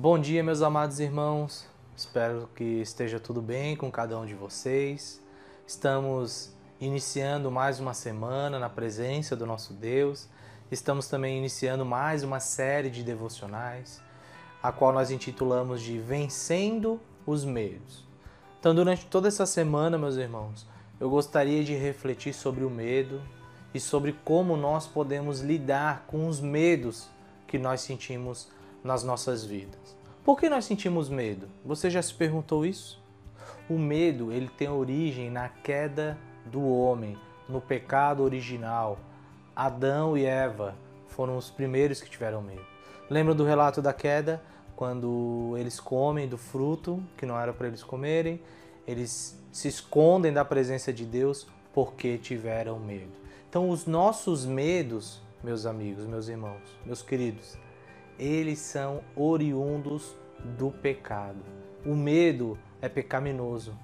Bom dia, meus amados irmãos. Espero que esteja tudo bem com cada um de vocês. Estamos iniciando mais uma semana na presença do nosso Deus. Estamos também iniciando mais uma série de devocionais, a qual nós intitulamos de Vencendo os Medos. Então, durante toda essa semana, meus irmãos, eu gostaria de refletir sobre o medo e sobre como nós podemos lidar com os medos que nós sentimos nas nossas vidas. Por que nós sentimos medo? Você já se perguntou isso? O medo, ele tem origem na queda do homem, no pecado original. Adão e Eva foram os primeiros que tiveram medo. Lembra do relato da queda? Quando eles comem do fruto que não era para eles comerem, eles se escondem da presença de Deus porque tiveram medo. Então, os nossos medos, meus amigos, meus irmãos, meus queridos, eles são oriundos do pecado. O medo é pecaminoso,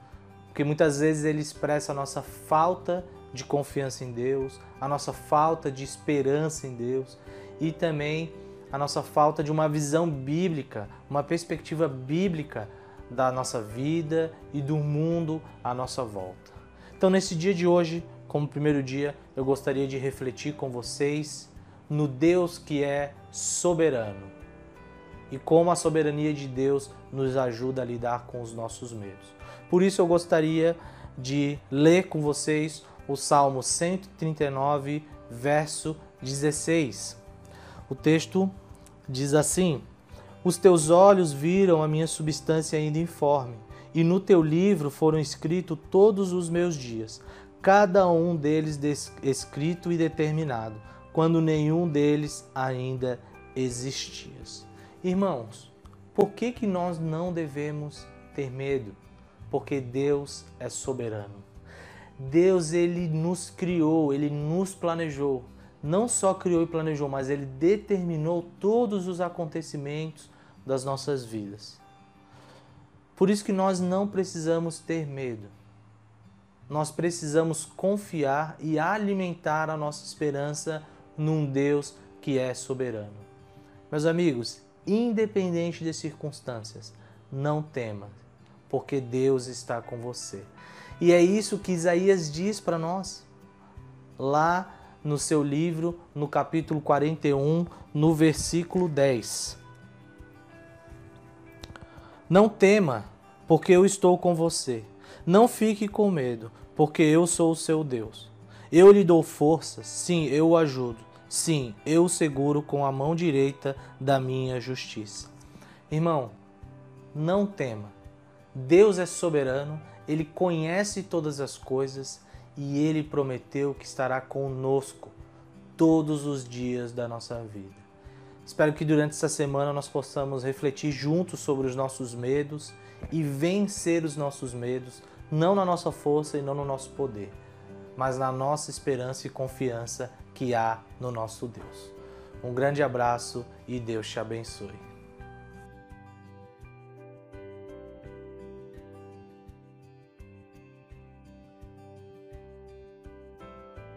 porque muitas vezes ele expressa a nossa falta de confiança em Deus, a nossa falta de esperança em Deus e também a nossa falta de uma visão bíblica, uma perspectiva bíblica da nossa vida e do mundo à nossa volta. Então, nesse dia de hoje, como primeiro dia, eu gostaria de refletir com vocês no Deus que é soberano e como a soberania de Deus nos ajuda a lidar com os nossos medos. Por isso eu gostaria de ler com vocês o Salmo 139, verso 16. O texto diz assim: Os teus olhos viram a minha substância ainda informe, e no teu livro foram escritos todos os meus dias, cada um deles escrito e determinado, quando nenhum deles ainda existia. Irmãos, por que, que nós não devemos ter medo? Porque Deus é soberano. Deus ele nos criou, ele nos planejou. Não só criou e planejou, mas ele determinou todos os acontecimentos das nossas vidas. Por isso que nós não precisamos ter medo. Nós precisamos confiar e alimentar a nossa esperança num Deus que é soberano. Meus amigos, independente das circunstâncias, não tema, porque Deus está com você. E é isso que Isaías diz para nós, lá no seu livro, no capítulo 41, no versículo 10. Não tema, porque eu estou com você. Não fique com medo, porque eu sou o seu Deus. Eu lhe dou forças, sim, eu o ajudo. Sim, eu seguro com a mão direita da minha justiça. Irmão, não tema. Deus é soberano, ele conhece todas as coisas e ele prometeu que estará conosco todos os dias da nossa vida. Espero que durante essa semana nós possamos refletir juntos sobre os nossos medos e vencer os nossos medos, não na nossa força e não no nosso poder, mas na nossa esperança e confiança que há no nosso Deus. Um grande abraço e Deus te abençoe.